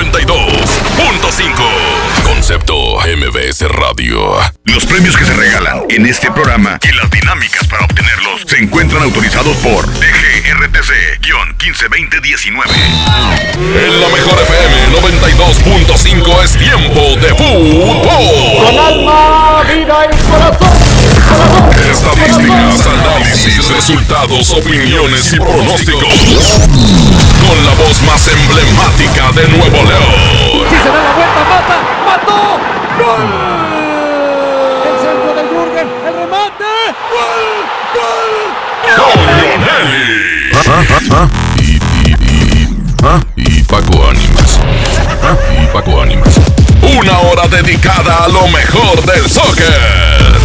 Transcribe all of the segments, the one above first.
92.5. Concepto MBS Radio. Los premios que se regalan en este programa y las dinámicas para obtenerlos se encuentran autorizados por DGRTC-152019. En la mejor FM 92.5 es tiempo de fútbol. Con alma, vida y corazón. Estadísticas, análisis, resultados, opiniones y pronósticos. Con la voz más emblemática de Nuevo León. Si se da la vuelta, mata, mató. ¡Gol! El centro de Jürgen, el remate. ¡Gol! ¡Gol! Y, y, y, y Paco Ánimas. Y Paco Ánimas. Una hora dedicada a lo mejor del soccer.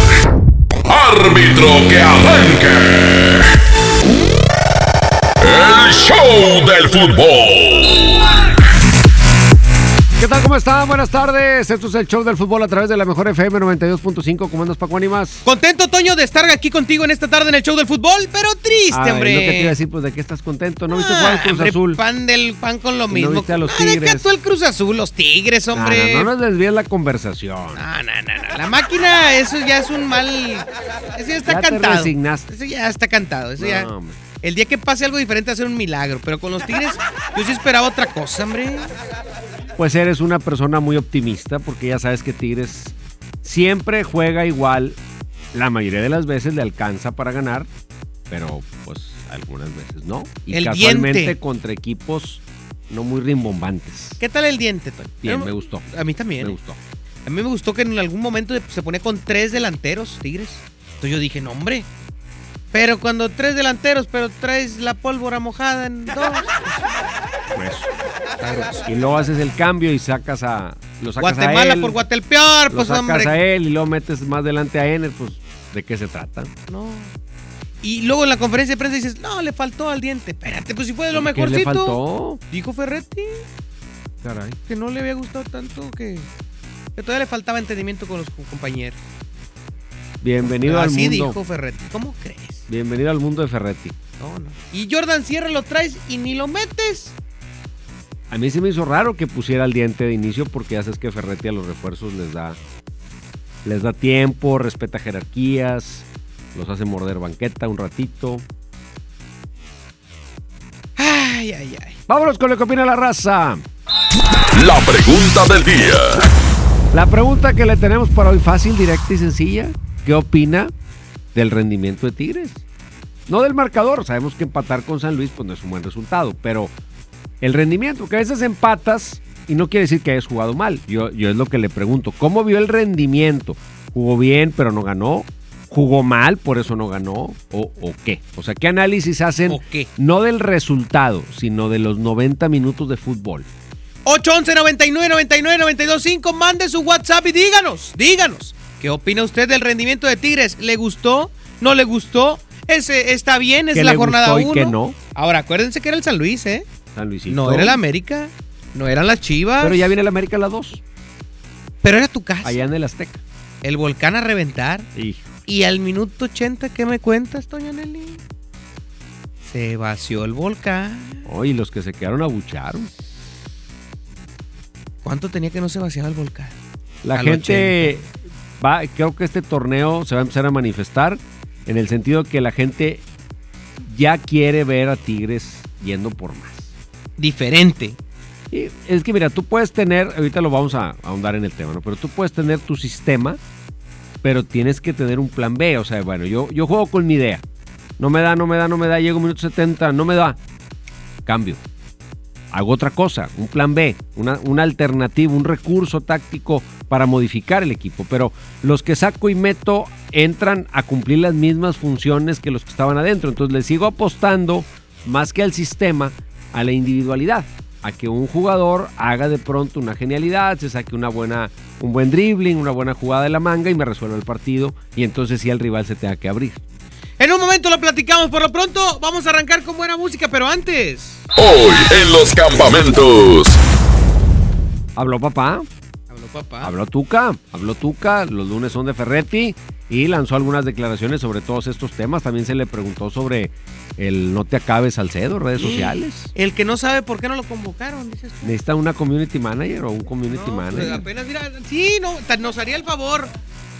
Árbitro que arranque. El show del fútbol. ¿Qué tal? ¿Cómo están? Buenas tardes. Esto es el show del fútbol a través de la mejor FM 92.5. ¿Cómo andas, Paco Ánimas? Contento, Toño, de estar aquí contigo en esta tarde en el show del fútbol, pero triste, Ah, hombre. Lo que te iba a decir, pues, ¿de qué estás contento? ¿No viste jugar al Ah, Cruz hombre, Azul? pan del pan con lo Y no mismo. viste a los Ah, deja Tigres. tú el Cruz Azul, los Tigres, hombre. Ah, no, no nos desvíes la conversación. No, no, no, no. La máquina, eso ya es un mal. Eso ya está Ya te cantado. resignaste. Eso ya está cantado. Eso ya. No, hombre. El día que pase algo diferente va a ser un milagro. Pero con los Tigres, yo sí esperaba otra cosa, hombre. Pues eres una persona muy optimista porque ya sabes que Tigres siempre juega igual. La mayoría de las veces le alcanza para ganar, pero pues algunas veces no. Y El casualmente diente. contra equipos no muy rimbombantes. ¿Qué tal el diente, Toño? Bien, me gustó. A mí también. Me gustó. A mí me gustó que en algún momento se ponía con tres delanteros, Tigres. Entonces yo dije, no, hombre. Pero cuando tres delanteros, pero traes la pólvora mojada en dos. Pues. Y luego haces el cambio y sacas a. Lo sacas Guatemala a él, por Guatelpeor, lo pues sacas hombre. a él y luego metes más adelante a Ener, pues ¿de qué se trata? No. Y luego en la conferencia de prensa dices, no, le faltó al diente. Espérate, pues si fue de lo ¿Qué mejorcito. le faltó? Dijo Ferretti Caray. que no le había gustado tanto, que, que todavía le faltaba entendimiento con los co- compañeros. Bienvenido al Así mundo. dijo Ferretti. ¿Cómo crees? Bienvenido al mundo de Ferretti. No, no. Y Jordan Sierra lo traes y ni lo metes. A mí se me hizo raro que pusiera el diente de inicio porque ya sabes que Ferretti a los refuerzos les da les da tiempo, respeta jerarquías, los hace morder banqueta un ratito. Ay, ay, ay. Vámonos con lo que opina la raza. La pregunta del día. La pregunta que le tenemos para hoy fácil, directa y sencilla. ¿Qué opina del rendimiento de Tigres? No del marcador, sabemos que empatar con San Luis pues no es un buen resultado, pero el rendimiento, que a veces empatas y no quiere decir que hayas jugado mal. Yo, yo es lo que le pregunto, ¿cómo vio el rendimiento? ¿Jugó bien pero no ganó? ¿Jugó mal por eso no ganó? ¿O, o qué? O sea, ¿qué análisis hacen ¿O qué? no del resultado, sino de los 90 minutos de fútbol? 811 99 99 925 mande su WhatsApp y díganos, díganos. ¿Qué opina usted del rendimiento de Tigres? ¿Le gustó? ¿No le gustó? ¿Ese está bien? ¿Es ¿Qué la jornada gustó y 1? qué no? Ahora, acuérdense que era el San Luis, ¿eh? San Luisito. No era el América, no eran las Chivas. Pero ya viene el América a las 2, Pero era tu casa. allá en el Azteca. El volcán a reventar. Y al minuto 80, ¿qué me cuentas, Toña Nelly? Se vació el volcán. Oye, los que se quedaron abucharon. ¿Cuánto tenía que no se vaciaba el volcán? La Al gente va, creo que este torneo se va a empezar a manifestar en el sentido que la gente ya quiere ver a Tigres yendo por más. Diferente. Y es que mira, tú puedes tener, ahorita lo vamos a ahondar en el tema, ¿no? Pero tú puedes tener tu sistema, pero tienes que tener un plan B. O sea, bueno, yo, yo juego con mi idea. No me da, no me da, no me da, llego minuto 70, no me da. Cambio. Hago otra cosa, un plan B, una, alternativa, un recurso táctico para modificar el equipo. Pero los que saco y meto entran a cumplir las mismas funciones que los que estaban adentro. Entonces les sigo apostando más que al sistema, a la individualidad. a que un jugador haga de pronto una genialidad, se saque una buena, un buen dribbling, una buena jugada de la manga y me resuelva el partido y entonces sí el rival se tenga que abrir. En un momento lo platicamos. Por lo pronto, vamos a arrancar con buena música, pero antes. Hoy en los campamentos. Habló papá, Habló papá. habló Tuca, habló Tuca, los lunes son de Ferretti y lanzó algunas declaraciones sobre todos estos temas. También se le preguntó sobre el no te acabes Salcedo, redes sociales. El que no sabe por qué no lo convocaron, dices tú. ¿Necesita una community manager o un community No, pues manager? apenas, mira, sí, no, nos haría el favor.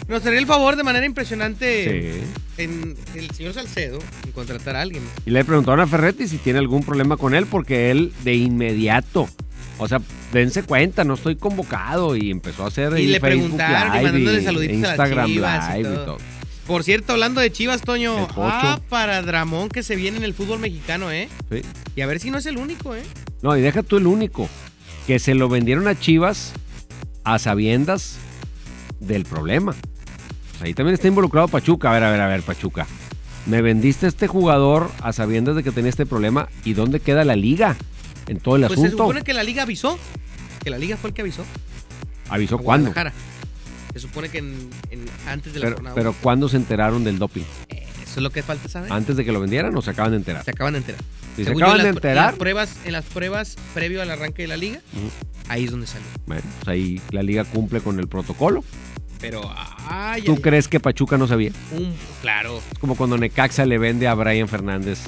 Nos haría el favor de manera impresionante Sí. en el señor Salcedo en contratar a alguien. Y le preguntaron a Ferretti si tiene algún problema con él, porque él de inmediato, o sea, dense cuenta, no estoy convocado. Y empezó a hacer Y le Facebook preguntaron y mandándole y saluditos a las Instagram Chivas y Live y todo. todo. Por cierto, hablando de Chivas, Toño, ah, para Dramón que se viene en el fútbol mexicano, ¿eh? Sí. Y a ver si no es el único, ¿eh? No, y deja tú el único, que se lo vendieron a Chivas a sabiendas del problema. Sea, ahí también está involucrado Pachuca. A ver, a ver, a ver, Pachuca. Me vendiste a este jugador a sabiendas de que tenía este problema. ¿Y dónde queda la liga? En todo el Pues se asunto. supone que la liga avisó. Que la liga fue el que avisó. ¿Avisó cuándo? Se supone que en- en- antes de la Pero, jornada. pero ¿cuándo se enteraron del doping? Eso es lo que falta saber. ¿Antes de que lo vendieran o se acaban de enterar? Se acaban de enterar. Si se yo, acaban en de las- En enterar, las pruebas, en las pruebas previo al arranque de la liga, ahí es donde salió. bueno, pues ahí la liga cumple con el protocolo. Pero, ay, ¿Tú ay, crees que Pachuca no sabía? un, claro, Es como cuando Necaxa le vende a Brian Fernández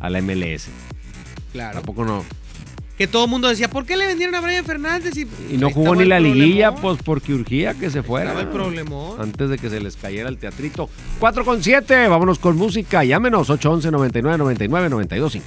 a la MLS. claro. Tampoco no. Que todo el mundo decía, ¿por qué le vendieron a Brian Fernández? Y, Y no jugó ni la liguilla, pues porque urgía que se fuera. Estaba el. Antes de que se les cayera el teatrito. 4 con 7, vámonos con música. Llámenos 811 99 99 925.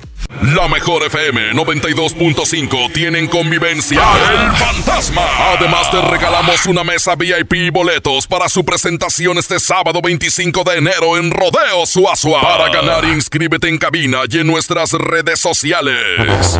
La mejor FM 92.5 tienen convivencia El Fantasma. Además te regalamos una mesa VIP y boletos para su presentación este sábado 25 de enero en Rodeo Suazua. Para ganar inscríbete en cabina y en nuestras redes sociales.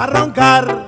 Para roncar.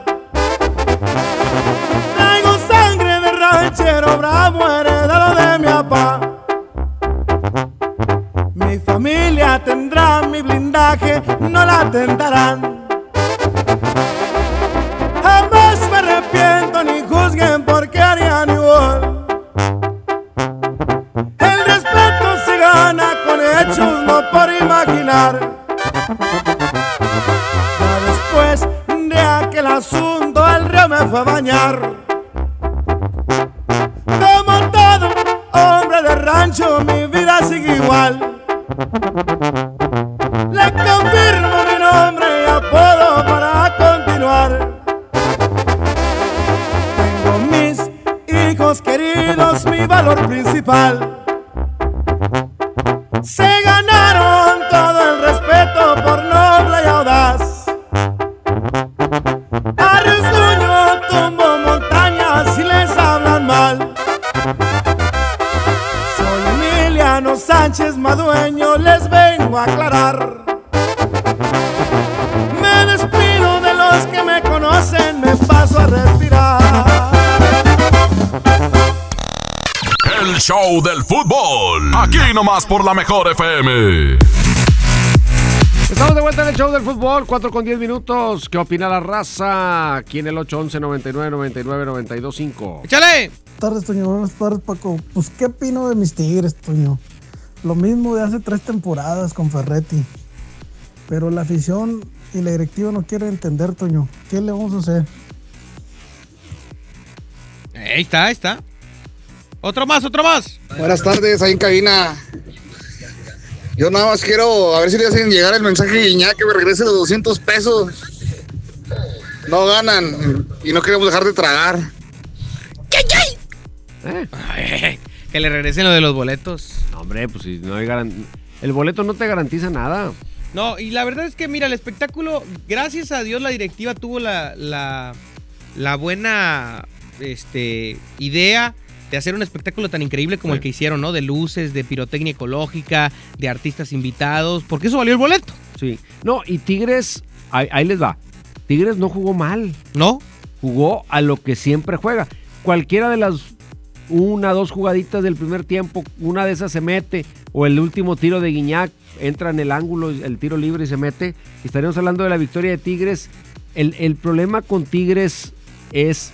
Aquí nomás por la mejor FM. Estamos de vuelta en el show del fútbol, 4 con 10 minutos. ¿Qué opina la raza? Aquí en el 811 99 99 92 5. ¡Échale! Buenas tardes, Toño. Buenas tardes, Paco. Pues, ¿qué opino de mis tigres, Toño? Lo mismo de hace tres temporadas con Ferretti. Pero la afición y la directiva no quieren entender, Toño. ¿Qué le vamos a hacer? Ahí está, ahí está. Otro más, otro más. Buenas tardes, ahí en cabina. Yo nada más quiero a ver si le hacen llegar el mensaje a Guiñac que me regrese los 200 pesos. No ganan y no queremos dejar de tragar. ¿Eh? Que le regresen lo de los boletos. No, hombre, pues si no hay garan- El boleto no te garantiza nada. No, y la verdad es que, mira, el espectáculo, gracias a Dios, la directiva tuvo la, la, la buena este, idea de hacer un espectáculo tan increíble como Sí. el que hicieron, ¿no? De luces, de pirotecnia ecológica, de artistas invitados, porque eso valió el boleto, Sí. No, y Tigres, ahí, ahí les va. Tigres no jugó mal. ¿no? Jugó a lo que siempre juega. Cualquiera de las una, dos jugaditas del primer tiempo, una de esas se mete, o el último tiro de Guiñac, entra en el ángulo, el tiro libre y se mete. Estaríamos hablando de la victoria de Tigres. El, el problema con Tigres es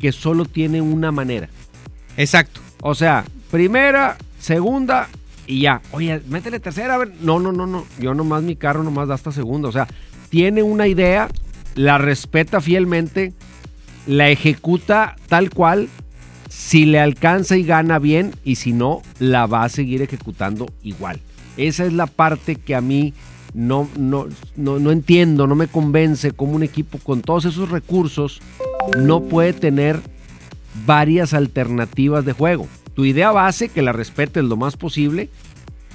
que solo tiene una manera. Exacto. O sea, primera, segunda y ya. Oye, métele tercera, a ver. No, no, no, no. Yo nomás mi carro nomás da hasta segunda. O sea, tiene una idea, la respeta fielmente, la ejecuta tal cual. Si le alcanza y gana bien, y si no, la va a seguir ejecutando igual. Esa es la parte que a mí no, no, no, no entiendo, no me convence cómo un equipo con todos esos recursos no puede tener varias alternativas de juego. Tu idea base, que la respetes lo más posible,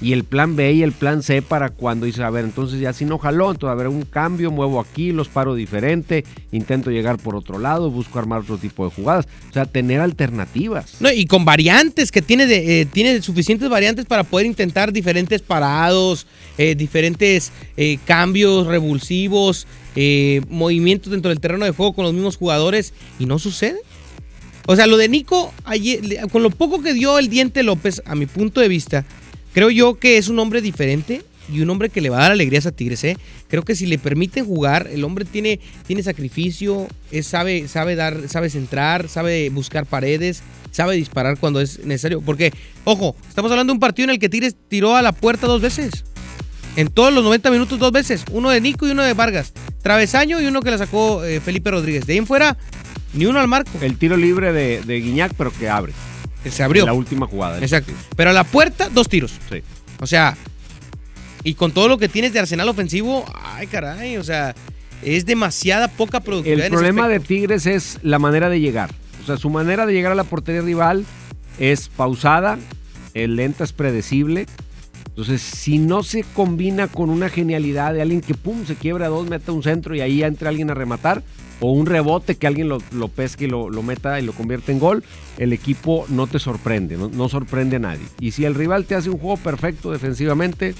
y el plan B y el plan C para cuando dices, a ver, entonces ya si no jaló, entonces a ver, un cambio, muevo aquí, los paro diferente, intento llegar por otro lado, busco armar otro tipo de jugadas. O sea, tener alternativas. No, y con variantes, que tiene, de, eh, tiene suficientes variantes para poder intentar diferentes parados, eh, diferentes eh, cambios revulsivos, movimientos dentro del terreno de juego con los mismos jugadores, y no sucede. O sea, lo de Nico, ayer, con lo poco que dio el Diente López, a mi punto de vista, creo yo que es un hombre diferente y un hombre que le va a dar alegrías a Tigres, ¿eh? Creo que si le permiten jugar, el hombre tiene, tiene sacrificio, es, sabe, sabe dar, sabe centrar, sabe buscar paredes, sabe disparar cuando es necesario. Porque, ojo, estamos hablando de un partido en el que Tigres tiró a la puerta dos veces. En todos los 90 minutos dos veces. Uno de Nico y uno de Vargas. Travesaño y uno que la sacó eh, Felipe Rodríguez. De ahí en fuera, ni uno al marco. El tiro libre de, de Guiñac, pero que abre. Que se abrió. La última jugada. Exacto. partido. Pero a la puerta, dos tiros. Sí. O sea, y con todo lo que tienes de arsenal ofensivo, ay caray, o sea, es demasiada poca productividad. El problema de. Tigres es la manera de llegar. O sea, su manera de llegar a la portería rival es pausada, es lenta, es predecible. Entonces, si no se combina con una genialidad de alguien que pum, se quiebra a dos, meta un centro y ahí entra alguien a rematar, o un rebote que alguien lo, pesque y lo, meta y lo convierte en gol, el equipo no te sorprende, no, sorprende a nadie. Y si el rival te hace un juego perfecto defensivamente,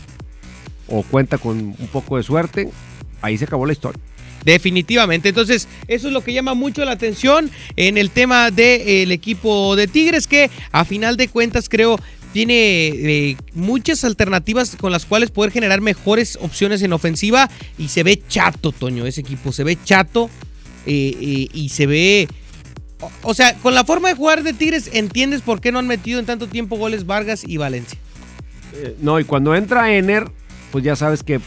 o cuenta con un poco de suerte, ahí se acabó la historia. Definitivamente. Entonces, eso es lo que llama mucho la atención en el tema del equipo de Tigres, que a final de cuentas creo tiene eh, muchas alternativas con las cuales poder generar mejores opciones en ofensiva y se ve chato, Toño, ese equipo, se ve chato y se ve... O, o sea, con la forma de jugar de Tigres entiendes por qué no han metido en tanto tiempo goles Vargas y Valencia. Eh, no, y cuando entra Ener, pues ya sabes que,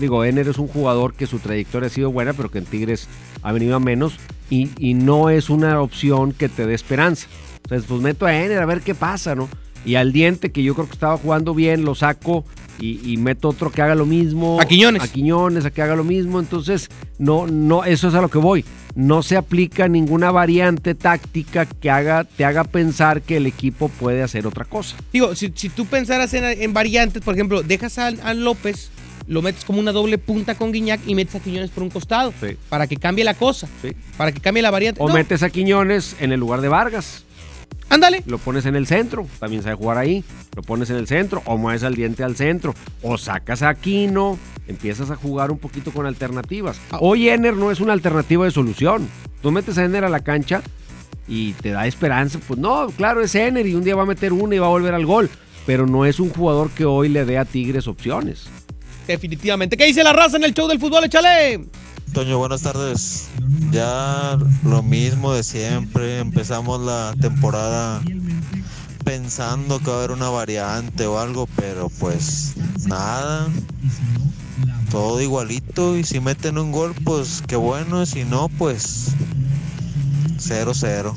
digo, Ener es un jugador que su trayectoria ha sido buena, pero que en Tigres ha venido a menos y, y no es una opción que te dé esperanza. Entonces, pues meto a Ener a ver qué pasa, ¿no? Y al diente, que yo creo que estaba jugando bien, lo saco y, y meto otro que haga lo mismo. A Quiñones. A Quiñones, a que haga lo mismo. Entonces, no, no, eso es a lo que voy. No se aplica ninguna variante táctica que haga, te haga pensar que el equipo puede hacer otra cosa. Digo, si, si tú pensaras en, en variantes, por ejemplo, dejas a, a López, lo metes como una doble punta con Guiñac y metes a Quiñones por un costado. Sí. Para que cambie la cosa. Sí. Para que cambie la variante. O No, metes a Quiñones en el lugar de Vargas. Ándale. Lo pones en el centro, también sabe jugar ahí. Lo pones en el centro, o mueves al diente al centro, o sacas a Aquino, empiezas a jugar un poquito con alternativas. Ah. Hoy Ener no es una alternativa de solución. Tú metes a Ener a la cancha y te da esperanza. Pues no, claro, es Ener y un día va a meter una y va a volver al gol. Pero no es un jugador que hoy le dé a Tigres opciones. Definitivamente. ¿Qué dice la raza en el show del fútbol? Échale. Toño, buenas tardes. Ya lo mismo de siempre. Empezamos la temporada pensando que va a haber una variante o algo, pero pues nada. Todo igualito y si meten un gol, pues qué bueno. y Si no, pues 0-0.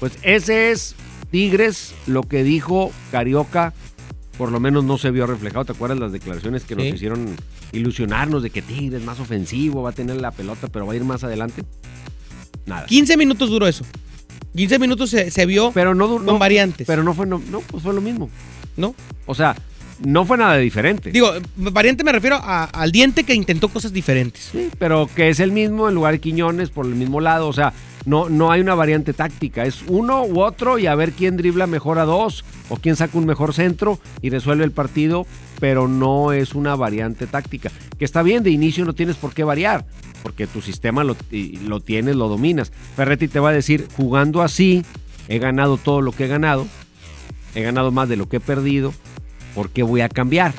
Pues ese es Tigres, lo que dijo Carioca, por lo menos no se vio reflejado. ¿Te acuerdas las declaraciones que nos Sí. hicieron ilusionarnos de que Tigres es más ofensivo, va a tener la pelota, pero va a ir más adelante? Nada. 15 minutos duró eso. 15 minutos se, se vio Pero no, con no- variantes. Pero no fue, no, no, pues fue lo mismo. ¿no? O sea, no fue nada diferente. Digo, variante me refiero a- al diente que intentó cosas diferentes. Sí, pero que es el mismo en lugar de Quiñones por el mismo lado. O sea, no, no hay una variante táctica. Es uno u otro y a ver quién dribla mejor a dos o quién saca un mejor centro y resuelve el partido, pero no es una variante táctica. Que está bien, de inicio no tienes por qué variar, porque tu sistema lo, lo tienes, lo dominas. Ferretti te va a decir, jugando así, he ganado todo lo que he ganado, he ganado más de lo que he perdido, ¿por qué voy a cambiar?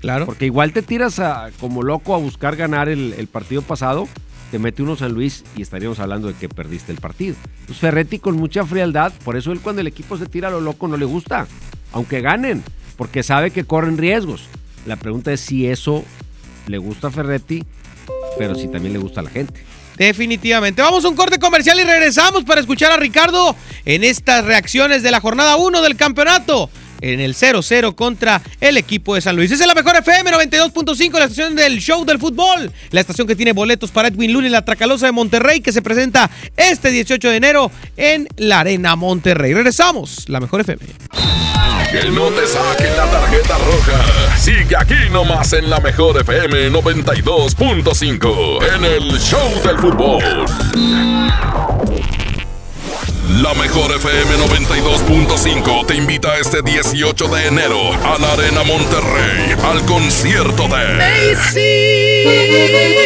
Claro. Porque igual te tiras a- como loco a buscar ganar el, el partido pasado, te mete uno San Luis y estaríamos hablando de que perdiste el partido. Pues Ferretti con mucha frialdad, por eso él cuando el equipo se tira a lo loco no le gusta, aunque ganen, porque sabe que corren riesgos. La pregunta es si eso le gusta a Ferretti, pero si también le gusta a la gente. Definitivamente. Vamos a un corte comercial y regresamos para escuchar a Ricardo en estas reacciones de la jornada 1 del campeonato. En el 0-0 contra el equipo de San Luis. Es la mejor FM 92.5, la estación del show del fútbol. La estación que tiene boletos para Edwin Luna y la Tracalosa de Monterrey, que se presenta este 18 de enero en la Arena Monterrey. Regresamos, la mejor FM. Que no te saquen la tarjeta roja. Sigue aquí nomás en la mejor FM 92.5 en el Show del Fútbol. La mejor FM 92.5 te invita este 18 de enero a la Arena Monterrey al concierto de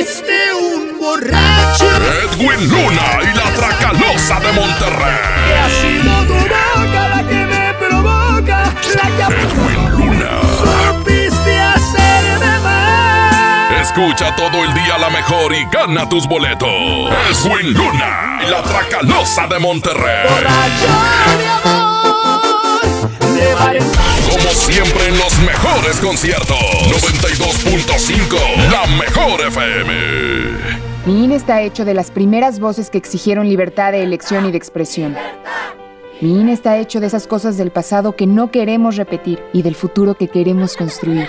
hiciste un borracho. Edwin Luna y la Tracalosa de Monterrey. Escucha todo el día la mejor y gana tus boletos. Edwin Luna y la Tracalosa de Monterrey. Como siempre en los mejores conciertos. 92.5, la mejor FM. Mi INE está hecho de las primeras voces que exigieron libertad de elección y de expresión. Mi INE está hecho de esas cosas del pasado que no queremos repetir y del futuro que queremos construir.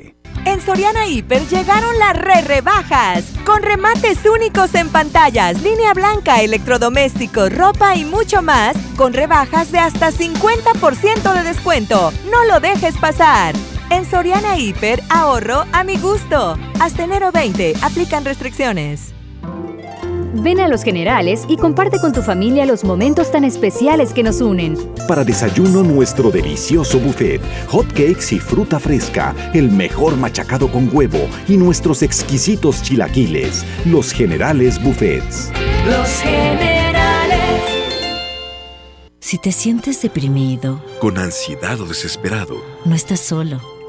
En Soriana Hiper llegaron las re rebajas, con remates únicos en pantallas, línea blanca, electrodomésticos, ropa y mucho más, con rebajas de hasta 50% de descuento. No lo dejes pasar. En Soriana Hiper, ahorro a mi gusto. Hasta enero 20, aplican restricciones. Ven a Los Generales y comparte con tu familia los momentos tan especiales que nos unen. Para desayuno nuestro delicioso buffet, hot cakes y fruta fresca, el mejor machacado con huevo y nuestros exquisitos chilaquiles, Los Generales Buffets. Los generales. Si te sientes deprimido, con ansiedad o desesperado, no estás solo.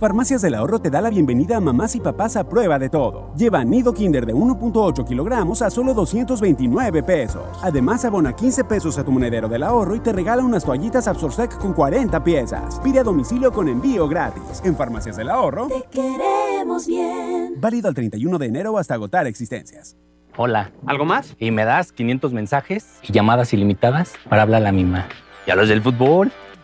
Farmacias del Ahorro te da la bienvenida a mamás y papás a prueba de todo. Lleva nido Kinder de 1.8 kilogramos a solo 229 pesos. Además, abona 15 pesos a tu monedero del ahorro y te regala unas toallitas Absorsec con 40 piezas. Pide a domicilio con envío gratis. En Farmacias del Ahorro. Te queremos bien. Válido al 31 de enero hasta agotar existencias. Hola. ¿Algo más? Y me das 500 mensajes y llamadas ilimitadas para hablar a la misma. ¿Y a los del fútbol?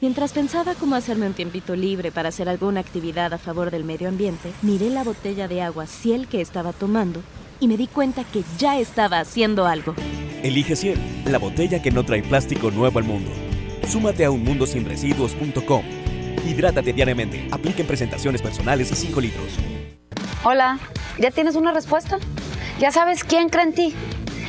Mientras pensaba cómo hacerme un tiempito libre para hacer alguna actividad a favor del medio ambiente, miré la botella de agua Ciel que estaba tomando y me di cuenta que ya estaba haciendo algo. Elige Ciel, la botella que no trae plástico nuevo al mundo. Súmate a unmundosinresiduos.com. Hidrátate diariamente. Apliquen presentaciones personales y 5 litros. Hola, ¿ya tienes una respuesta? ¿Ya sabes quién cree en ti?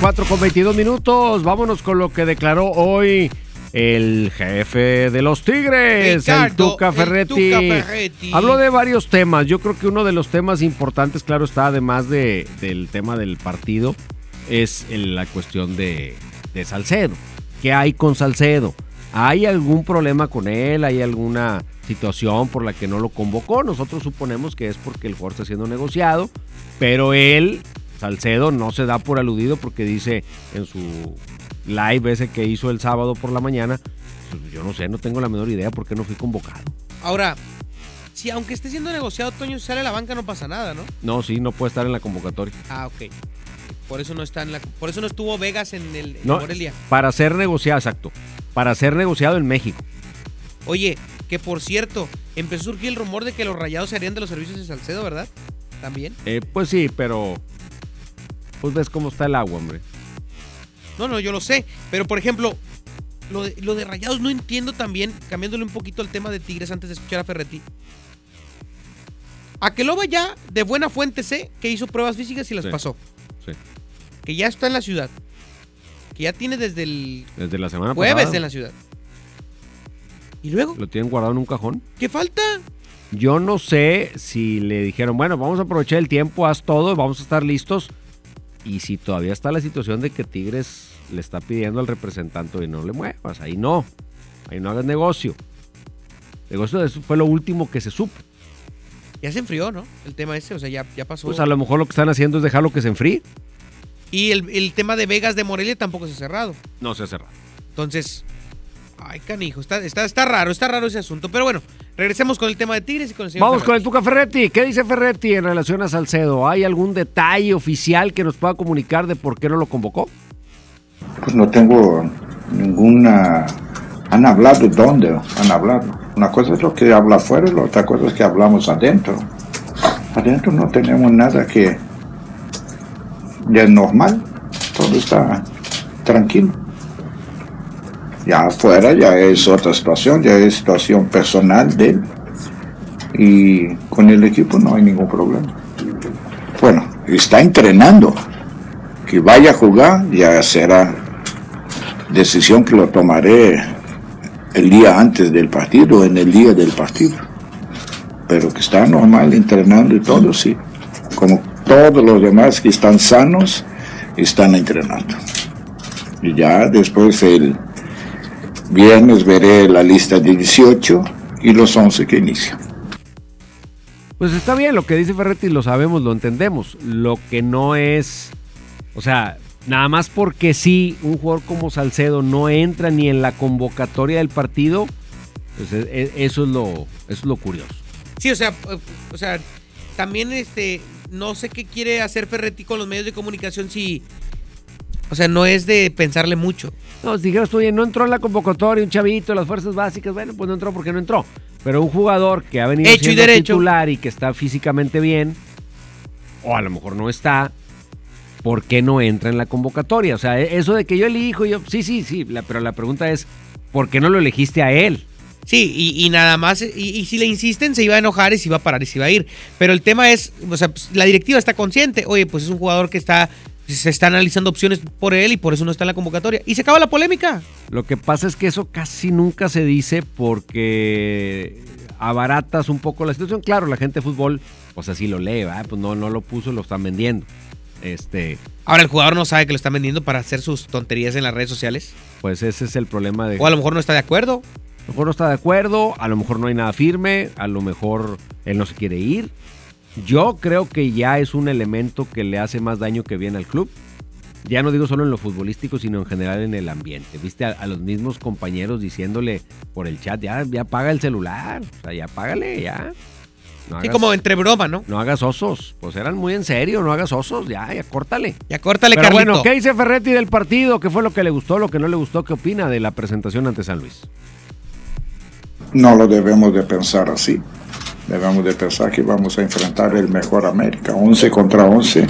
4 con 22 minutos. Vámonos con lo que declaró hoy el jefe de los Tigres, el Ricardo, Tuca el Ferretti. Tuca Ferretti. Habló de varios temas. Yo creo que uno de los temas importantes, claro está, además de, del tema del partido, es la cuestión de, de Salcedo. ¿Qué hay con Salcedo? ¿Hay algún problema con él? ¿Hay alguna situación por la que no lo convocó? Nosotros suponemos que es porque el jugador está siendo negociado, pero él, Salcedo, no se da por aludido porque dice en su live ese que hizo el sábado por la mañana, pues, yo no sé, no tengo la menor idea por qué no fui convocado. Ahora, si aunque esté siendo negociado, Toño, sale a la banca, no pasa nada, ¿no? No, sí, no puede estar en la convocatoria. Ah, ok. Por eso no está en la, por eso no estuvo Vegas en el en No, Morelia. para ser negociado, exacto. Para ser negociado en México. Oye, que por cierto, empezó a surgir el rumor de que los rayados se harían de los servicios de Salcedo, ¿verdad? También. Eh, pues sí, pero pues ves cómo está el agua, hombre. No, no, yo lo sé. Pero por ejemplo, lo de, lo de rayados no entiendo también, cambiándole un poquito el tema de Tigres antes de escuchar a Ferretti. Aqueloba ya de buena fuente sé que hizo pruebas físicas y las Sí. pasó. Sí. Que ya está en la ciudad. Que ya tiene desde el Desde la semana jueves pasada. en la ciudad. ¿Y luego? Lo tienen guardado en un cajón. ¿Qué falta? Yo no sé si le dijeron, bueno, vamos a aprovechar el tiempo, haz todo, vamos a estar listos. Y si todavía está la situación de que Tigres le está pidiendo al representante y no le muevas, ahí no. Ahí no hagas negocio. Negocio eso fue lo último que se supo. Ya se enfrió, ¿no? El tema ese, o sea, ya, ya pasó. Pues a lo mejor lo que están haciendo es dejarlo que se enfríe. Y el, el tema de Vegas de Morelia tampoco se ha cerrado. No se ha cerrado. Entonces, ay, canijo, está, está, está raro, está raro ese asunto. Pero bueno, regresemos con el tema de Tigres y con el señor Vamos con el. Tuca Ferretti. ¿Qué dice Ferretti en relación a Salcedo? ¿Hay algún detalle oficial que nos pueda comunicar de por qué no lo convocó? Pues no tengo ninguna... Han hablado dónde han hablado. Una cosa es lo que habla afuera y la otra cosa es que hablamos adentro. Adentro no tenemos nada que... Es normal. Todo está tranquilo. Ya afuera ya es otra situación, ya es situación personal de él. Y con el equipo no hay ningún problema. Bueno, está entrenando. Que vaya a jugar ya será decisión que lo tomaré el día antes del partido, en el día del partido. Pero que está normal entrenando y todo, sí. Como todos los demás que están sanos, están entrenando. Y ya después el viernes veré la lista de 18 y los 11 que inician. Pues está bien, lo que dice Ferretti lo sabemos, lo entendemos. Lo que no es, o sea, nada más porque sí, un jugador como Salcedo no entra ni en la convocatoria del partido, pues e- e- eso es lo, eso es lo curioso. Sí, o sea, o sea, también este, no sé qué quiere hacer Ferretti con los medios de comunicación si, o sea, no es de pensarle mucho. No, si dijeras tú, oye, no entró en la convocatoria un chavito, las fuerzas básicas, bueno, pues no entró porque no entró. Pero un jugador que ha venido Hecho y siendo derecho. titular y que está físicamente bien, o a lo mejor no está, ¿por qué no entra en la convocatoria? O sea, e- eso de que yo elijo, yo, sí, sí, sí, la- pero la pregunta es, ¿por qué no lo elegiste a él? Sí, y, y nada más, y, y si le insisten, se iba a enojar y se iba a parar y se iba a ir. Pero el tema es, o sea, pues, la directiva está consciente. Oye, pues es un jugador que está, se está analizando opciones por él y por eso no está en la convocatoria. Y se acaba la polémica. Lo que pasa es que eso casi nunca se dice porque abaratas un poco la situación. Claro, la gente de fútbol, pues así lo lee, ¿verdad? pues no, no lo puso, lo están vendiendo. Este, Ahora el jugador no sabe que lo están vendiendo para hacer sus tonterías en las redes sociales. pues ese es el problema de... O a lo mejor no está de acuerdo. A lo mejor no está de acuerdo, a lo mejor no hay nada firme, a lo mejor él no se quiere ir. Yo creo que ya es un elemento que le hace más daño que bien al club. Ya no digo solo en lo futbolístico, sino en general en el ambiente. Viste a, a los mismos compañeros diciéndole por el chat, ya, ya paga el celular, o sea, ya págale, ya. No Sí, hagas- como entre broma, ¿no? No hagas osos, pues eran muy en serio, no hagas osos, ya, ya córtale. Ya córtale, Pero Carlito. bueno, ¿qué dice Ferretti del partido? ¿Qué fue lo que le gustó, lo que no le gustó? ¿Qué opina de la presentación ante San Luis? No lo debemos de pensar así. Debemos de pensar que vamos a enfrentar el mejor América, 11 contra 11,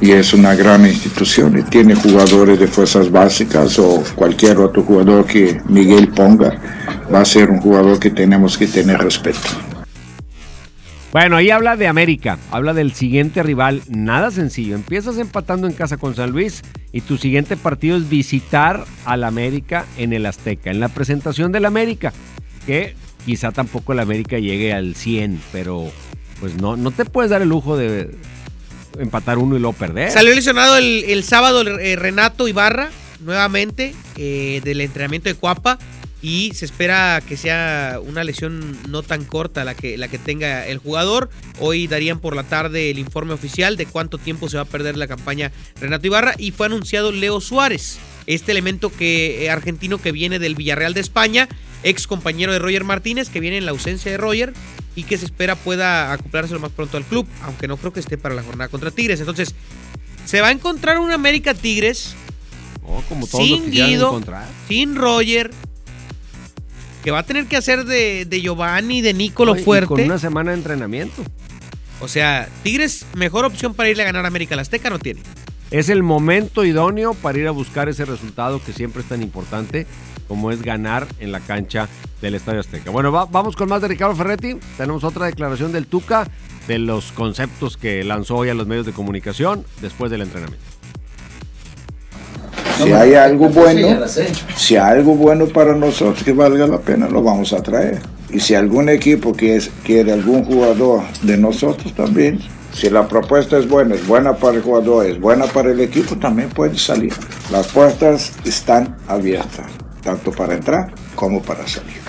y es una gran institución y tiene jugadores de fuerzas básicas o cualquier otro jugador que Miguel ponga, va a ser un jugador que tenemos que tener respeto. Bueno, ahí habla de América, habla del siguiente rival, nada sencillo. Empiezas empatando en casa con San Luis y tu siguiente partido es visitar al América en el Azteca, en la presentación del América, que quizá tampoco el América llegue al 100, pero pues no, no te puedes dar el lujo de empatar uno y luego perder. Salió lesionado el, sábado eh, Renato Ibarra, nuevamente, eh, del entrenamiento de Cuapa. Y se espera que sea una lesión no tan corta la que, la que tenga el jugador. Hoy darían por la tarde el informe oficial de cuánto tiempo se va a perder la campaña Renato Ibarra. Y fue anunciado Leo Suárez, este elemento que, eh, argentino que viene del Villarreal de España, ex compañero de Roger Martínez, que viene en la ausencia de Roger y que se espera pueda acoplarse lo más pronto al club, aunque no creo que esté para la jornada contra Tigres. Entonces, se va a encontrar un América Tigres Oh, como todos sin quisieran Guido, encontrar. sin Roger, que va a tener que hacer de, de Giovanni, de Nicolo fuerte. Con una semana de entrenamiento. O sea, Tigres, mejor opción para irle a ganar a América la Azteca no tiene. Es el momento idóneo para ir a buscar ese resultado que siempre es tan importante como es ganar en la cancha del Estadio Azteca. Bueno, va- vamos con más de Ricardo Ferretti. Tenemos otra declaración del Tuca de los conceptos que lanzó hoy a los medios de comunicación después del entrenamiento. Si hay algo bueno, si hay algo bueno para nosotros que valga la pena, lo vamos a traer. Y si algún equipo quiere, quiere algún jugador de nosotros también, si la propuesta es buena, es buena para el jugador, es buena para el equipo, también puede salir. Las puertas están abiertas, tanto para entrar como para salir.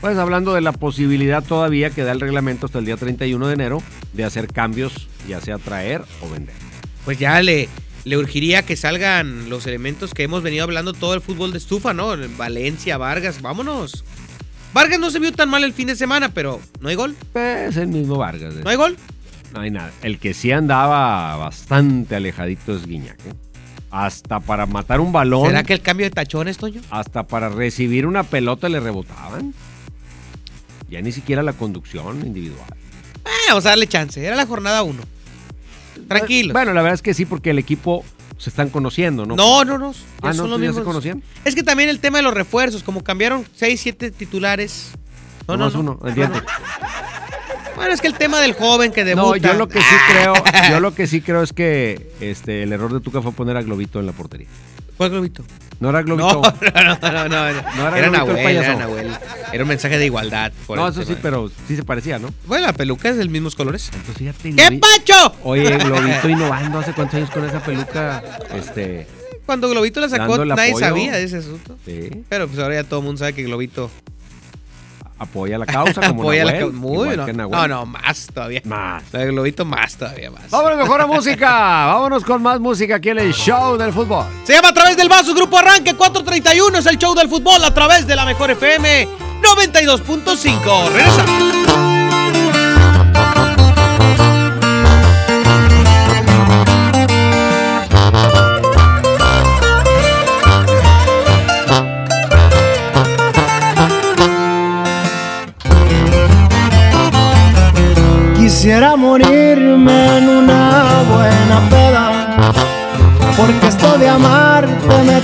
Pues hablando de la posibilidad todavía que da el reglamento hasta el día 31 de enero de hacer cambios, ya sea traer o vender. Pues ya le, le urgiría que salgan los elementos que hemos venido hablando todo el fútbol de estufa, ¿no? Valencia, Vargas, vámonos. Vargas no se vio tan mal el fin de semana, pero ¿no hay gol? Es el mismo Vargas. ¿eh? ¿No hay gol? No hay nada. El que sí andaba bastante alejadito es Guiñac. ¿eh? Hasta para matar un balón. ¿Será que el cambio de tachones, Toño? Hasta para recibir una pelota le rebotaban. Ya ni siquiera la conducción individual. Eh, vamos a darle chance. Era la jornada 1. Tranquilo. Bueno, la verdad es que sí, porque el equipo se están conociendo, ¿no? No, no, no. Ah, ¿no? los ¿Ya se conocían? Es que también el tema de los refuerzos, como cambiaron 6, 7 titulares. No, no. uno, el diente. Bueno, es que el tema del joven que debuta. No, yo lo que sí creo, yo lo que sí creo es que este el error de Tuca fue poner a Globito en la portería. ¿Cuál globito? No era No, Globito. no, no, no, no. No era era el Nahuel, era Nahuel. Era un mensaje de igualdad. No, eso sí, tema. pero sí se parecía, ¿no? Bueno, la peluca es de los mismos colores. Entonces, fíjate, ¿Qué Globi- pacho? Oye, Globito innovando hace cuántos años con esa peluca, este, Cuando Globito la sacó, nadie apoyo. sabía de ese asunto. sí, Pero pues ahora ya todo el mundo sabe que Globito apoya la causa como apoya la causa. Muy no. no, no, más todavía. Más. De Globito más todavía más. Vámonos mejor a música. Vámonos con más música aquí en el show del fútbol. Se llama A través del vaso, Grupo Arranque 431. Es el show del fútbol a través de la mejor FM 92.5. Regresa.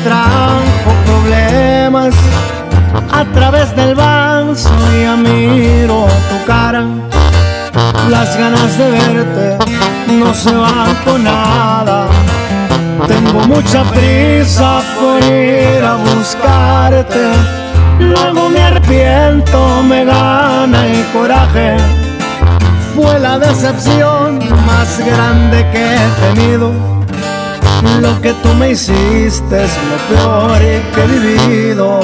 Trajo problemas. A través del vaso ya miro tu cara, las ganas de verte no se van con nada. Tengo mucha prisa por ir a buscarte, luego me arrepiento, me gana el coraje fue la decepción más grande que he tenido. Lo que tú me hiciste es lo peor que he vivido.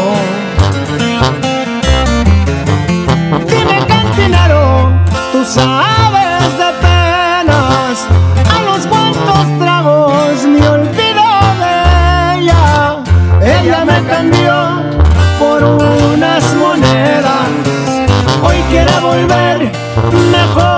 Dime cantinero, tú sabes de penas. A los cuantos tragos me olvido de ella. Ella me cambió por unas monedas. Hoy quiere volver, mejor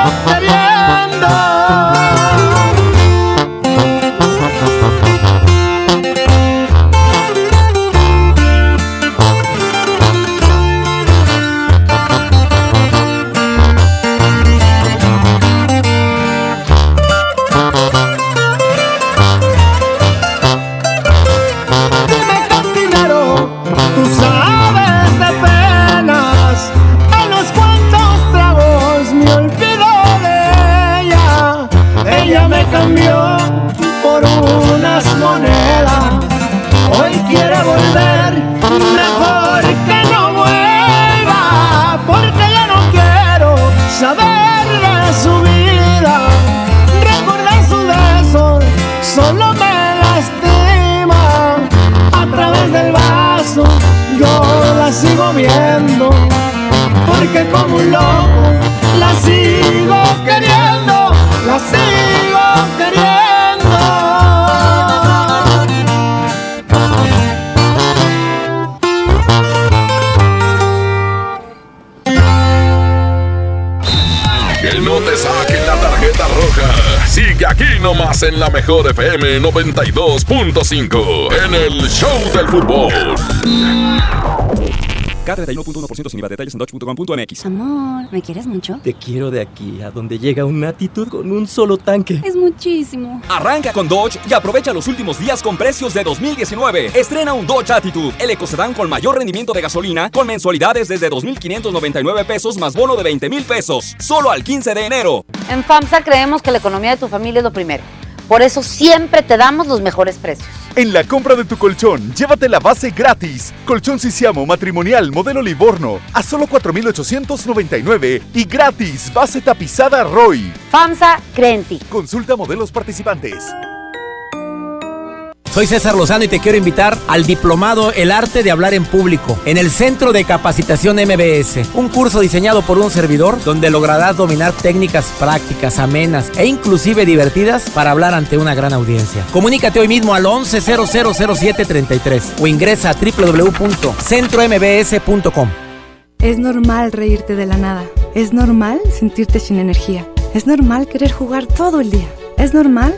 en la mejor FM 92.5 en el Show del Fútbol. K31.1% sin IVA. Detalles en dodge.com.mx. Amor, ¿me quieres mucho? Te quiero de aquí a donde llega una actitud con un solo tanque. Es muchísimo. Arranca con Dodge y aprovecha los últimos días con precios de 2019. Estrena un Dodge Attitude, el ecocedán con mayor rendimiento de gasolina, con mensualidades desde 2.599 pesos más bono de 20 mil pesos. Solo al 15 de enero. En FAMSA creemos que la economía de tu familia es lo primero. Por eso siempre te damos los mejores precios. En la compra de tu colchón, llévate la base gratis. Colchón Sisiamo matrimonial modelo Livorno a solo 4,899 y gratis base tapizada Roy. FAMSA cree en ti. Consulta modelos participantes. Soy César Lozano y te quiero invitar al diplomado El arte de hablar en público en el Centro de Capacitación MBS, un curso diseñado por un servidor donde lograrás dominar técnicas prácticas, amenas e inclusive divertidas para hablar ante una gran audiencia. Comunícate hoy mismo al 11000733 o ingresa a www.centrombs.com. Es normal reírte de la nada. Es normal sentirte sin energía. Es normal querer jugar todo el día. Es normal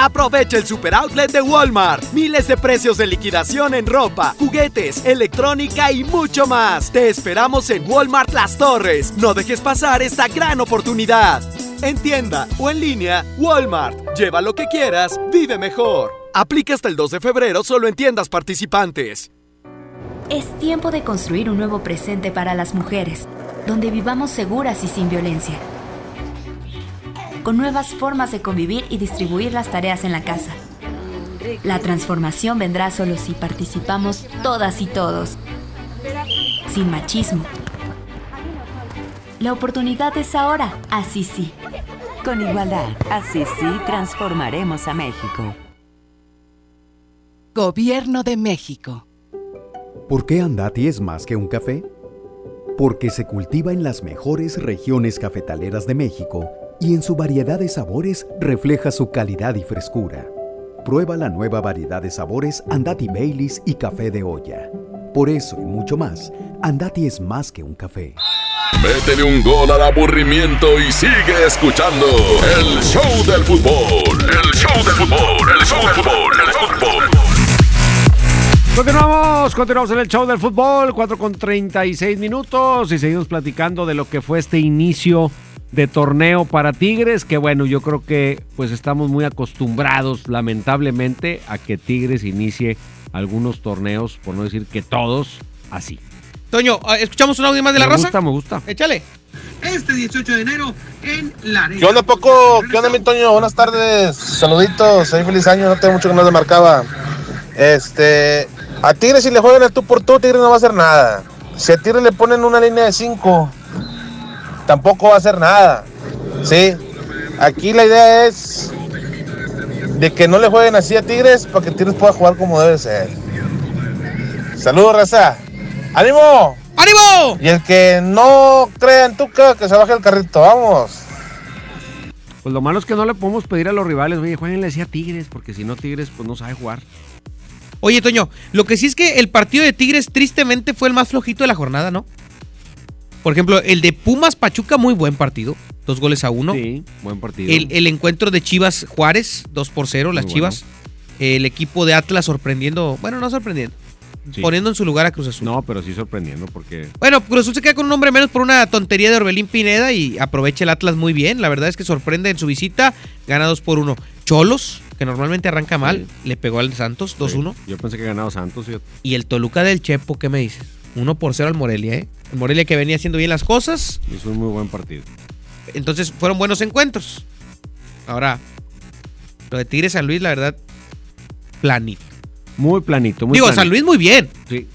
Aprovecha el super outlet de Walmart. Miles de precios de liquidación en ropa, juguetes, electrónica y mucho más. Te esperamos en Walmart Las Torres. No dejes pasar esta gran oportunidad. En tienda o en línea, Walmart. Lleva lo que quieras, vive mejor. Aplica hasta el 2 de febrero solo en tiendas participantes. Es tiempo de construir un nuevo presente para las mujeres, donde vivamos seguras y sin violencia con nuevas formas de convivir y distribuir las tareas en la casa. La transformación vendrá solo si participamos todas y todos, sin machismo. La oportunidad es ahora, así sí. Con igualdad, así sí transformaremos a México. Gobierno de México. ¿Por qué Andati es más que un café? Porque se cultiva en las mejores regiones cafetaleras de México y en su variedad de sabores refleja su calidad y frescura. Prueba la nueva variedad de sabores Andati Baileys y café de olla. Por eso y mucho más, Andati es más que un café. Métele un gol al aburrimiento y sigue escuchando el show del fútbol. El show del fútbol, el show del fútbol, el fútbol. Continuamos, continuamos en el show del fútbol, 4 con 36 minutos y seguimos platicando de lo que fue este inicio de torneo para Tigres, que bueno, yo creo que pues estamos muy acostumbrados lamentablemente a que Tigres inicie algunos torneos, por no decir que todos, así. Toño, ah, ¿escuchamos un audio más de la raza? Me gusta, me gusta. Échale. Este 18 de enero en la ¿Qué onda, Poco? ¿Qué onda, mi Toño? Buenas tardes. Saluditos. Soy feliz año. No tengo mucho que no le marcaba. Este. A Tigres, si le juegan el tú por tú, Tigres no va a hacer nada. Si a Tigres le ponen una línea de 5, tampoco va a hacer nada. ¿Sí? Aquí la idea es de que no le jueguen así a Tigres para que Tigres pueda jugar como debe ser. Saludos, raza. ¡Ánimo! ¡Ánimo! Y el que no crea en Tuca, que se baje el carrito. ¡Vamos! Pues lo malo es que no le podemos pedir a los rivales, oye, jueguenle así a Tigres, porque si no Tigres pues no sabe jugar. Oye, Toño, lo que sí es que el partido de Tigres tristemente fue el más flojito de la jornada, ¿no? Por ejemplo, el de Pumas Pachuca, muy buen partido. Dos goles a uno. Sí, buen partido. El, el encuentro de Chivas Juárez, 2 por 0, las Muy Chivas. El equipo de Atlas sorprendiendo, bueno, no sorprendiendo, Sí. poniendo en su lugar a Cruz Azul. No, pero sí sorprendiendo porque Bueno, Cruz Azul se queda con un hombre menos por una tontería de Orbelín Pineda y aprovecha el Atlas muy bien. La verdad es que sorprende en su visita, gana 2 por 1. Cholos, que normalmente arranca mal, le pegó al Santos 2-1. yo pensé que ganaba Santos. fíjate. Y el Toluca del Chepo, ¿qué me dices? 1 por 0 al Morelia, ¿eh? El Morelia que venía haciendo bien las cosas. Hizo un muy buen partido. Entonces fueron buenos encuentros. Ahora, lo de Tigres San Luis, la verdad, planito. Muy planito, muy Digo, planito. San Luis muy bien. Sí.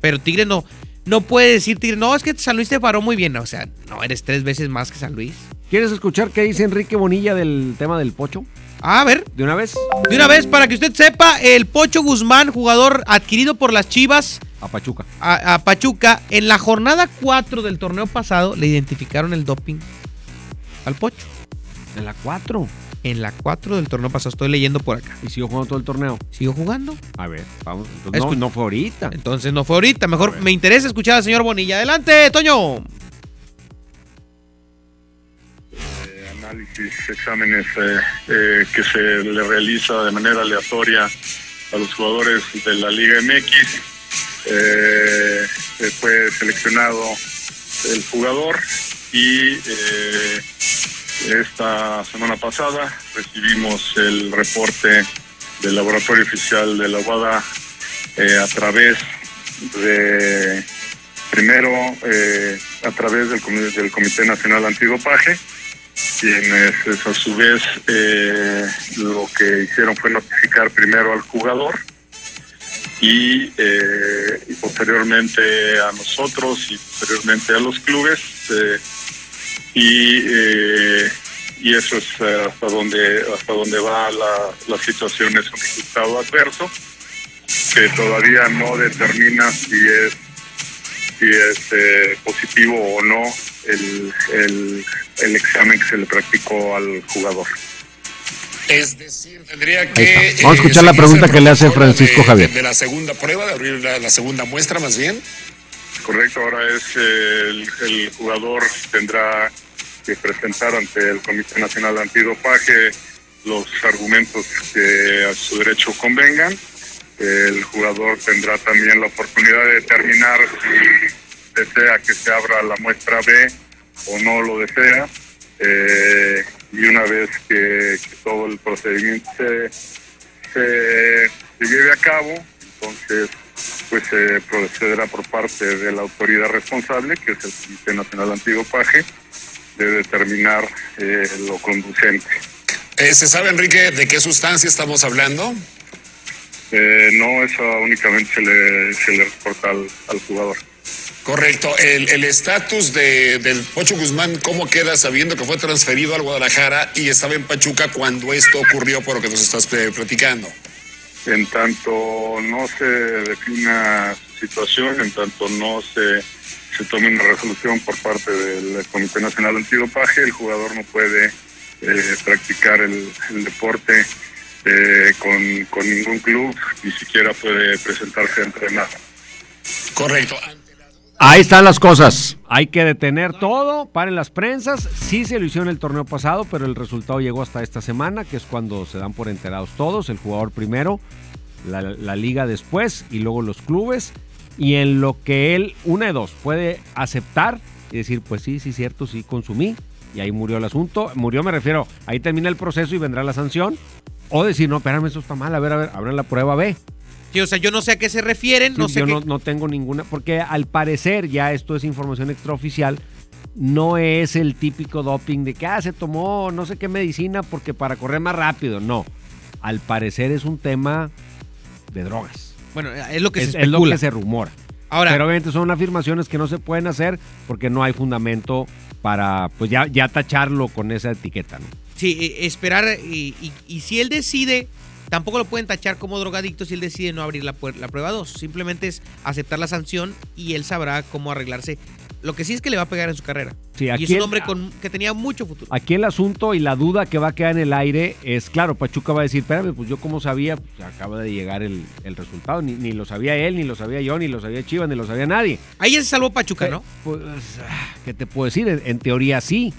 Pero Tigres no, no puede decir Tigres, no, es que San Luis te paró muy bien. O sea, no, eres tres veces más que San Luis. ¿Quieres escuchar qué dice Enrique Bonilla del tema del pocho? A ver. ¿De una vez? De una vez, para que usted sepa, el Pocho Guzmán, jugador adquirido por las Chivas A Pachuca. a, a Pachuca, en la jornada 4 del torneo pasado le identificaron el doping al Pocho. En la 4. En la 4 del torneo pasado, estoy leyendo por acá. ¿Y siguió jugando todo el torneo? ¿Siguió jugando? A ver, vamos. Entonces, no, no fue ahorita. Entonces no fue ahorita. Mejor me interesa escuchar al señor Bonilla. Adelante, Toño. análisis, exámenes eh, eh, que se le realiza de manera aleatoria a los jugadores de la Liga MX. Eh, fue seleccionado el jugador y eh, esta semana pasada recibimos el reporte del laboratorio oficial de la UADA eh, a través de primero eh, a través del, comi- del Comité Nacional Antidopaje, quienes pues, a su vez eh, lo que hicieron fue notificar primero al jugador y, eh, y posteriormente a nosotros y posteriormente a los clubes eh, y eh, y eso es eh, hasta donde hasta donde va la, la situación es un resultado adverso que todavía no determina si es si es eh, positivo o no el, el, el examen que se le practicó al jugador. Es decir, tendría que. está. Vamos a escuchar la pregunta que le hace Francisco de- Javier. De, de la segunda prueba, de abrir la, la segunda muestra más bien. Correcto, ahora es eh, el, el jugador tendrá que presentar ante el Comité Nacional Antidopaje los argumentos que a su derecho convengan. El jugador tendrá también la oportunidad de determinar si desea que se abra la muestra B o no lo desea. Eh, y una vez que, que todo el procedimiento se, se, se lleve a cabo, entonces pues se procederá por parte de la autoridad responsable, que es el Comité Nacional Antidopaje, de determinar eh, lo conducente. Eh, ¿Se sabe, Enrique, de qué sustancia estamos hablando? Eh, no, eso únicamente se le, se le reporta al, al jugador. Correcto. El el estatus de, del Pocho Guzmán, ¿cómo queda sabiendo que fue transferido al Guadalajara y estaba en Pachuca cuando esto ocurrió por lo que nos estás eh, platicando? En tanto no se defina su situación, en tanto no se, se tome una resolución por parte del Comité Nacional Antidopaje, el jugador no puede eh, practicar el, el deporte eh, con, con ningún club, ni siquiera puede presentarse a entrenar. Correcto. Ahí están las cosas. Hay que detener todo, paren las prensas. Sí se lo hicieron el torneo pasado, pero el resultado llegó hasta esta semana, que es cuando se dan por enterados todos. El jugador primero, la, liga después y luego los clubes. Y en lo que él, una de dos, puede aceptar y decir, pues sí, sí, cierto, sí, consumí. Y ahí murió el asunto. Murió, me refiero, ahí termina el proceso y vendrá la sanción. O decir, no, espérame, eso está mal, a ver, a ver, abran la prueba B. O sea, yo no sé a qué se refieren, no sé yo qué. no, no tengo ninguna, porque al parecer ya esto es información extraoficial, no es el típico doping de que ah, se tomó no sé qué medicina porque para correr más rápido, no. Al parecer es un tema de drogas. Bueno, es lo que es, se es lo especula. que se rumora. Ahora- Pero obviamente son afirmaciones que no se pueden hacer porque no hay fundamento para pues ya, ya tacharlo con esa etiqueta, ¿no? Sí, eh, esperar. Y, y- y si él decide, tampoco lo pueden tachar como drogadicto si él decide no abrir la, prueba 2. Simplemente es aceptar la sanción y él sabrá cómo arreglarse. Lo que sí es que le va a pegar en su carrera. Sí, y es un hombre con, que tenía mucho futuro. Aquí el asunto y la duda que va a quedar en el aire es, claro, Pachuca va a decir, espérame, pues yo como sabía, pues acaba de llegar el, el resultado, ni, ni lo sabía él, ni lo sabía yo, ni lo sabía Chivas, ni lo sabía nadie. Ahí se salvó Pachuca, ¿no? Pues, ah, ¿qué te puedo decir? En, en teoría sí,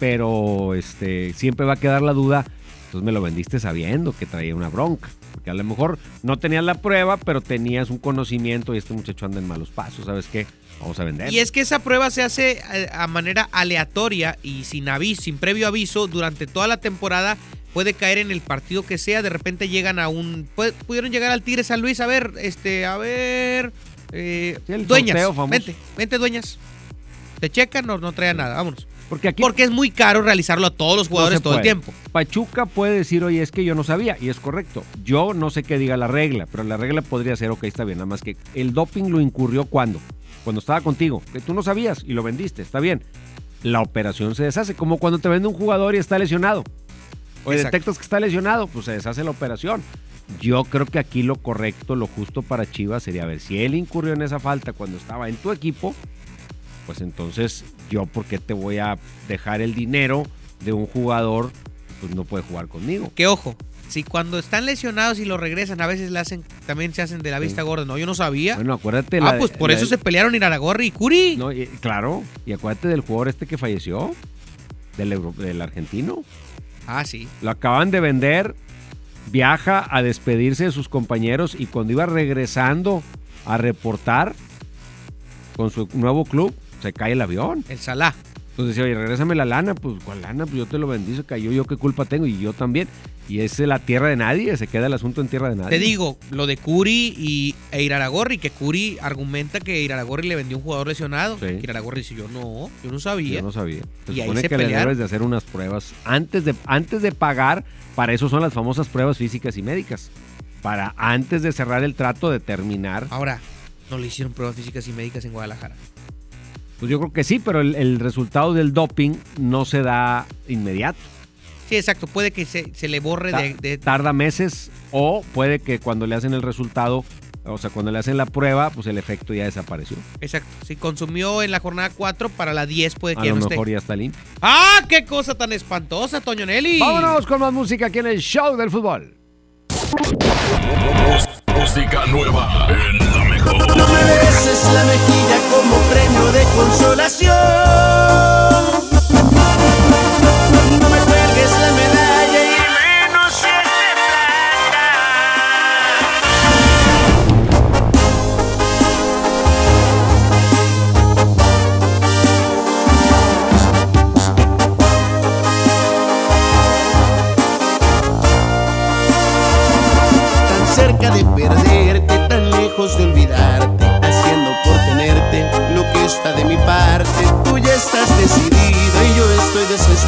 pero este, siempre va a quedar la duda, entonces me lo vendiste sabiendo que traía una bronca. Porque a lo mejor no tenías la prueba, pero tenías un conocimiento y este muchacho anda en malos pasos, ¿sabes qué? Vamos a vender. Y es que esa prueba se hace eh, a manera aleatoria y sin aviso, sin previo aviso, durante toda la temporada. Puede caer en el partido que sea, de repente llegan a un. pu- Pudieron llegar al Tigre San Luis, a ver, este, a ver. eh, el dueñas, vente, vente, dueñas. Te checan, no, no trae nada, vámonos. Porque aquí. Porque es muy caro realizarlo a todos los jugadores No todo el tiempo. Pachuca puede decir, oye, es que yo no sabía, y es correcto. Yo no sé qué diga la regla, pero la regla podría ser, ok, está bien, nada más que el doping lo incurrió cuando, cuando estaba contigo, que tú no sabías y lo vendiste, está bien. La operación se deshace, como cuando te vende un jugador y está lesionado. O Exacto. detectas que está lesionado, pues se deshace la operación. Yo creo que aquí lo correcto, lo justo para Chivas sería ver si él incurrió en esa falta cuando estaba en tu equipo, pues entonces yo por qué te voy a dejar el dinero de un jugador pues no puede jugar conmigo. Que ojo, si cuando están lesionados y lo regresan, a veces le hacen, también se hacen de la vista gorda. No, yo no sabía. Bueno, acuérdate ah, la- pues por la- eso se pelearon Iraragorri y Curi. No, y- claro, y acuérdate del jugador este que falleció, del, euro- del argentino. Ah, sí. Lo acaban de vender, viaja a despedirse de sus compañeros y cuando iba regresando a reportar con su nuevo club, se cae el avión. El Salah. Entonces decía, oye, regrésame la lana. Pues, ¿cuál lana? Pues yo te lo vendí, se cayó. ¿Yo qué culpa tengo? Y yo también. Y es la tierra de nadie. Se queda el asunto en tierra de nadie. Te digo, lo de Curi y, e Iraragorri, que Curi argumenta que Iraragorri le vendió un jugador lesionado. Sí. Iraragorri dice, yo no, yo no sabía. Yo no sabía. Se Y ahí supone se que le debes de hacer unas pruebas antes de, antes de pagar. Para eso son las famosas pruebas físicas y médicas. Para antes de cerrar el trato determinar. Ahora, no le hicieron pruebas físicas y médicas en Guadalajara. Pues yo creo que sí, pero el, el resultado del doping no se da inmediato. Sí, exacto. Puede que se, se le borre Ta- de, de- Tarda meses o puede que cuando le hacen el resultado, o sea, cuando le hacen la prueba, pues el efecto ya desapareció. Exacto. Si consumió en la jornada 4, para la 10 puede A que ya lo no mejor esté. ya está limpio. ¡Ah, qué cosa tan espantosa, Toño Nelly! Vámonos con más música aquí en el show del fútbol. Música nueva en la mejor. No me beses la mejilla como premio de consolación.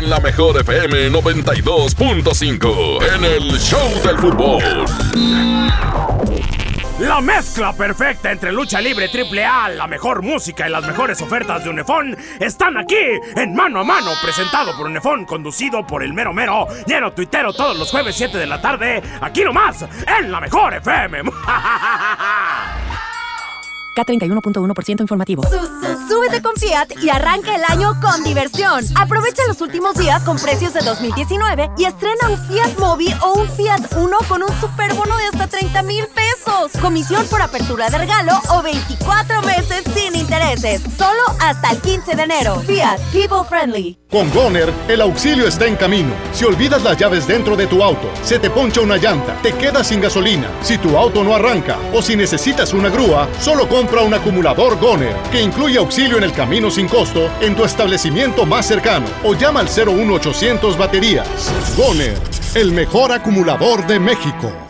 en la mejor FM 92.5 en el Show del Fútbol. La mezcla perfecta entre lucha libre triple A, la mejor música y las mejores ofertas de Unefón están aquí en Mano a Mano, presentado por Unefón, conducido por el mero mero, lleno tuitero todos los jueves 7 de la tarde, aquí nomás, en la mejor FM. K31.1% informativo. Súbete con Fiat y arranca el año con diversión. Aprovecha los últimos días con precios de 2019 y estrena un Fiat Mobi o un Fiat Uno con un superbono de hasta 30 mil pesos. Comisión por apertura de regalo o 24 meses sin intereses. Solo hasta el 15 de enero. Fiat People Friendly. Con Goner, el auxilio está en camino. Si olvidas las llaves dentro de tu auto, se te poncha una llanta, te quedas sin gasolina, si tu auto no arranca o si necesitas una grúa, solo compra un acumulador Goner, que incluye auxilio en el camino sin costo en tu establecimiento más cercano o llama al 01800 baterías. Goner, el mejor acumulador de México.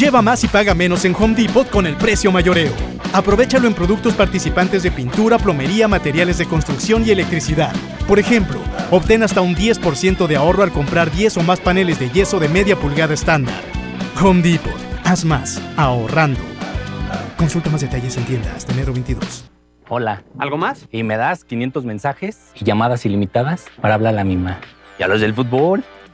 Lleva más y paga menos en Home Depot con el precio mayoreo. Aprovechalo en productos participantes de pintura, plomería, materiales de construcción y electricidad. Por ejemplo, obtén hasta un 10% de ahorro al comprar 10 o más paneles de yeso de media pulgada estándar. Home Depot. Haz más, ahorrando. Consulta más detalles en tienda hasta enero 22. Hola. ¿Algo más? Y me das 500 mensajes y llamadas ilimitadas para hablar a la misma. ¿Y a los del fútbol?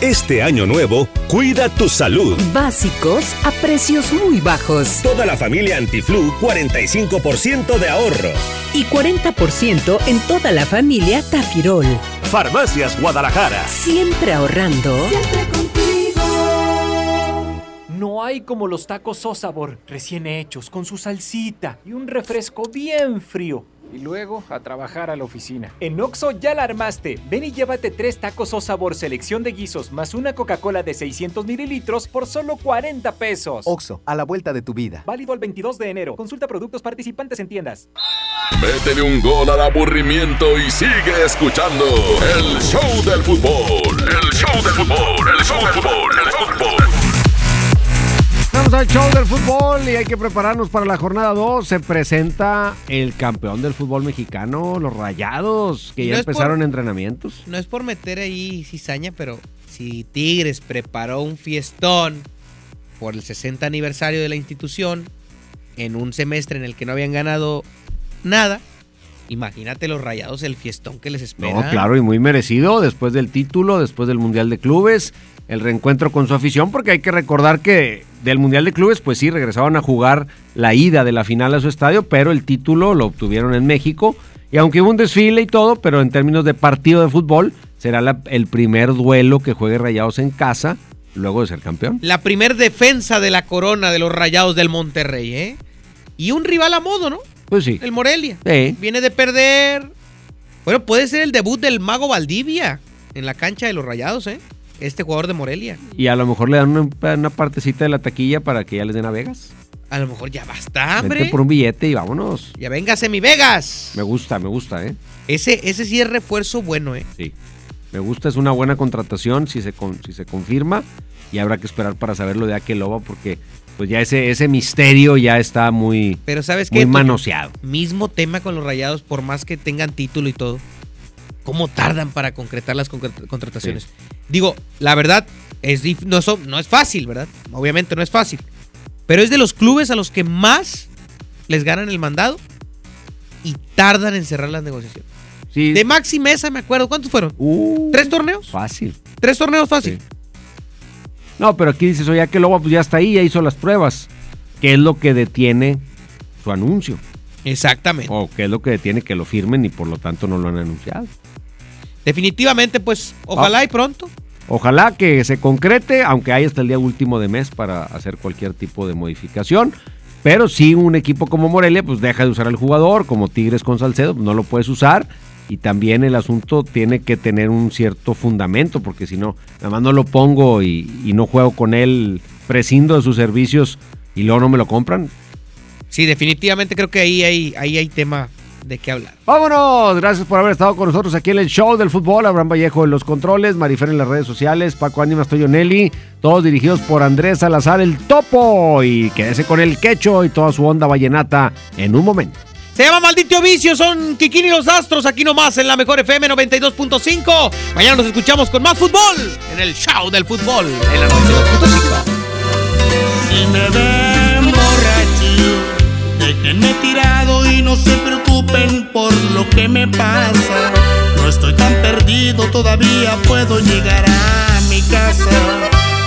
Este año nuevo, cuida tu salud. Básicos a precios muy bajos. Toda la familia Antiflu, 45% de ahorro. Y 40% en toda la familia Tafirol. Farmacias Guadalajara. Siempre ahorrando. No hay como los tacos Sabor recién hechos, con su salsita y un refresco bien frío. Y luego a trabajar a la oficina. En Oxo ya la armaste. Ven y llévate tres tacos o sabor selección de guisos más una Coca-Cola de 600 mililitros por solo 40 pesos. Oxo, a la vuelta de tu vida. Válido el 22 de enero. Consulta productos participantes en tiendas. Métele un gol al aburrimiento y sigue escuchando el show del fútbol. El show del fútbol. El show del fútbol. El show del fútbol. Al show del fútbol y hay que prepararnos para la jornada 2. Se presenta el campeón del fútbol mexicano, los Rayados, que ya no es por- empezaron entrenamientos. No es por meter ahí cizaña, pero si Tigres preparó un fiestón por el 60 aniversario de la institución en un semestre en el que no habían ganado nada, imagínate los rayados el fiestón que les espera. No, claro, y muy merecido después del título, después del Mundial de Clubes, el reencuentro con su afición, porque hay que recordar que del Mundial de Clubes, pues sí, regresaban a jugar la ida de la final a su estadio, pero el título lo obtuvieron en México. Y aunque hubo un desfile y todo, pero en términos de partido de fútbol, será la- el primer duelo que juegue Rayados en casa luego de ser campeón. La primer defensa de la corona de los rayados del Monterrey, ¿eh? Y un rival a modo, ¿no? Pues sí. El Morelia. Sí. Viene de perder. Bueno, puede ser el debut del mago Valdivia en la cancha de los rayados, ¿eh? Este jugador de Morelia. Y a lo mejor le dan una, una partecita de la taquilla para que ya les den a Vegas. A lo mejor ya basta, Vente hombre. por un billete y vámonos. Ya véngase mi Vegas. Me gusta, me gusta, ¿eh? Ese, ese sí es refuerzo bueno, ¿eh? Sí. Me gusta, es una buena contratación si se, con- si se confirma. Y habrá que esperar para saber lo de Akeloba porque pues ya ese, ese misterio ya está muy, Pero ¿sabes muy qué? Manoseado. Mismo tema con los rayados, por más que tengan título y todo. ¿Cómo tardan para concretar las contrataciones? Digo, la verdad, es no, son- no es fácil, ¿verdad? Obviamente no es fácil. Pero es de los clubes a los que más les ganan el mandado y tardan en cerrar las negociaciones. De Maxi Mesa, me acuerdo. ¿Cuántos fueron? ¿Tres torneos? Fácil. ¿Tres torneos fácil? No, pero aquí dices, oye, Akeloba pues ya está ahí, ya hizo las pruebas. ¿Qué es lo que detiene su anuncio? Exactamente. O qué es lo que detiene que lo firmen y por lo tanto no lo han anunciado. Definitivamente, pues, ojalá Ah. y pronto. Ojalá que se concrete, aunque hay hasta el día último de mes para hacer cualquier tipo de modificación. Pero si un equipo como Morelia, pues deja de usar al jugador, como Tigres con Salcedo, pues, no lo puedes usar. Y también el asunto tiene que tener un cierto fundamento, porque si no, nada más no lo pongo y, y no juego con él, prescindo de sus servicios y luego no me lo compran. Sí, definitivamente creo que ahí hay, ahí hay tema de qué hablar. Vámonos, gracias por haber estado con nosotros aquí en el show del fútbol. Abraham Vallejo en los controles, Marifer en las redes sociales, Paco Ánimas, Toyo Nelly, todos dirigidos por Andrés Salazar el Topo. Y quédese con el quecho y toda su onda vallenata en un momento. Se llama Maldito Vicio, son Kikín y los Astros, aquí nomás en la mejor FM 92.5. Mañana nos escuchamos con más fútbol en el show del fútbol en la 92.5. Si me ven borracho, déjenme tirado y no se preocupen por lo que me pasa. No estoy tan perdido, todavía puedo llegar a mi casa.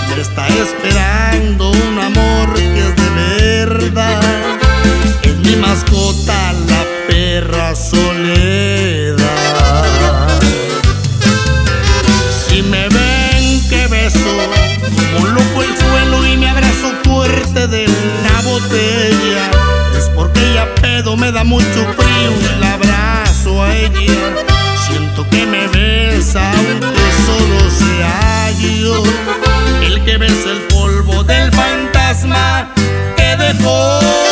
Me está esperando un amor que es de verdad. Mascota, la perra soledad. Si me ven que beso como loco el suelo y me abrazo fuerte de una botella, es porque ella pedo me da mucho frío y la abrazo a ella. Siento que me besa aunque solo sea yo el que besa el polvo del fantasma que dejó.